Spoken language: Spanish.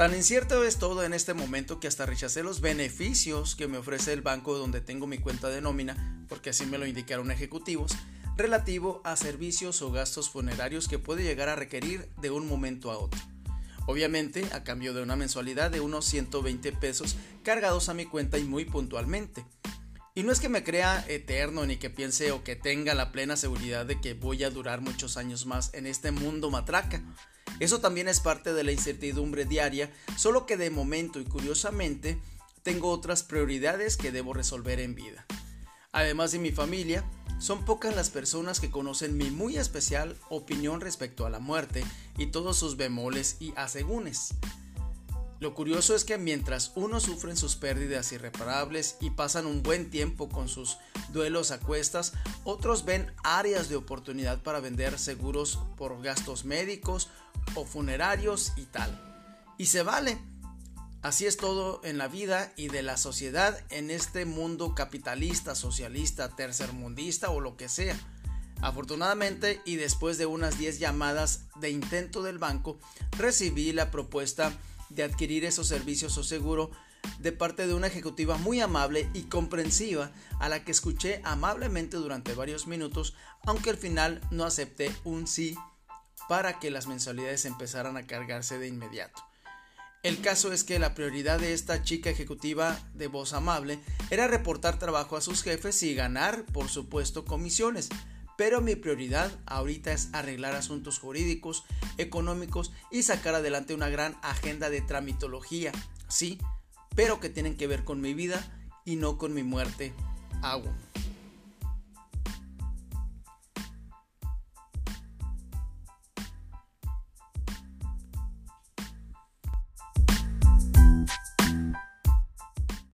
Tan incierto es todo en este momento que hasta rechacé los beneficios que me ofrece el banco donde tengo mi cuenta de nómina, porque así me lo indicaron ejecutivos, relativo a servicios o gastos funerarios que puede llegar a requerir de un momento a otro. Obviamente a cambio de una mensualidad de unos 120 pesos cargados a mi cuenta y muy puntualmente. Y no es que me crea eterno ni que piense o que tenga la plena seguridad de que voy a durar muchos años más en este mundo matraca. Eso también es parte de la incertidumbre diaria, solo que de momento y curiosamente tengo otras prioridades que debo resolver en vida. Además de mi familia, son pocas las personas que conocen mi muy especial opinión respecto a la muerte y todos sus bemoles y asegúnes. Lo curioso es que mientras unos sufren sus pérdidas irreparables y pasan un buen tiempo con sus duelos a cuestas, otros ven áreas de oportunidad para vender seguros por gastos médicos o funerarios y tal. Y se vale. Así es todo en la vida y de la sociedad en este mundo capitalista, socialista, tercermundista o lo que sea. Afortunadamente y después de unas 10 llamadas de intento del banco, recibí la propuesta de adquirir esos servicios o seguro de parte de una ejecutiva muy amable y comprensiva a la que escuché amablemente durante varios minutos, aunque al final no acepté un sí para que las mensualidades empezaran a cargarse de inmediato. El caso es que la prioridad de esta chica ejecutiva de voz amable era reportar trabajo a sus jefes y ganar, por supuesto, comisiones, pero mi prioridad ahorita es arreglar asuntos jurídicos, económicos y sacar adelante una gran agenda de tramitología, sí, pero que tienen que ver con mi vida y no con mi muerte aún.